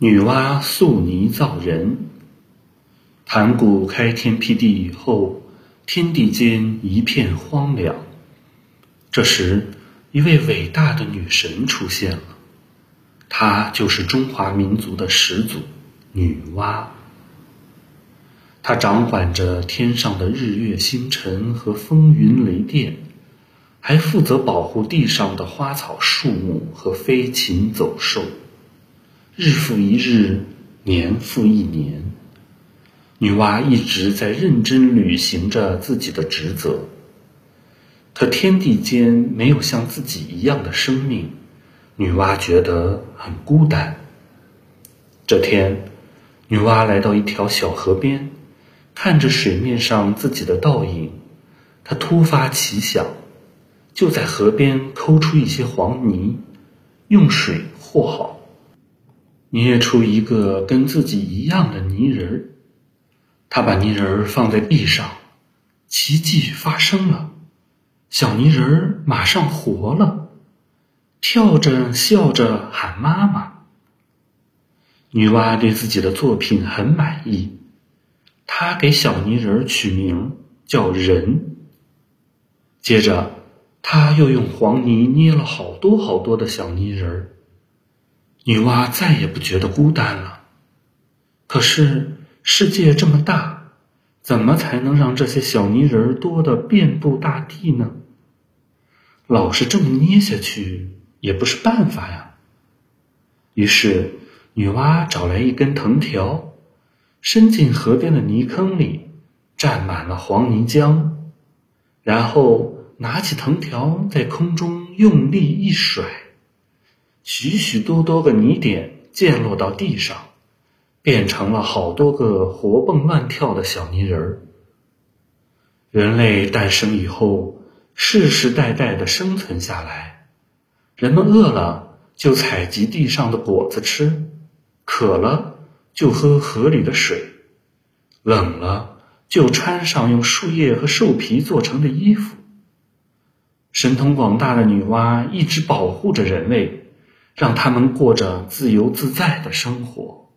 女娲塑泥造人。盘古开天辟地以后，天地间一片荒凉。这时，一位伟大的女神出现了，她就是中华民族的始祖女娲。她掌管着天上的日月星辰和风云雷电，还负责保护地上的花草树木和飞禽走兽。日复一日，年复一年，女娲一直在认真履行着自己的职责。可天地间没有像自己一样的生命，女娲觉得很孤单。这天，女娲来到一条小河边，看着水面上自己的倒影，她突发奇想，就在河边抠出一些黄泥，用水和好。捏出一个跟自己一样的泥人儿，他把泥人儿放在地上，奇迹发生了，小泥人儿马上活了，跳着笑着喊妈妈。女娲对自己的作品很满意，她给小泥人儿取名叫人。接着，她又用黄泥捏了好多好多的小泥人儿。女娲再也不觉得孤单了。可是世界这么大，怎么才能让这些小泥人多的遍布大地呢？老是这么捏下去也不是办法呀。于是，女娲找来一根藤条，伸进河边的泥坑里，蘸满了黄泥浆，然后拿起藤条在空中用力一甩。许许多多个泥点溅落到地上，变成了好多个活蹦乱跳的小泥人儿。人类诞生以后，世世代代的生存下来。人们饿了就采集地上的果子吃，渴了就喝河里的水，冷了就穿上用树叶和兽皮做成的衣服。神通广大的女娲一直保护着人类。让他们过着自由自在的生活。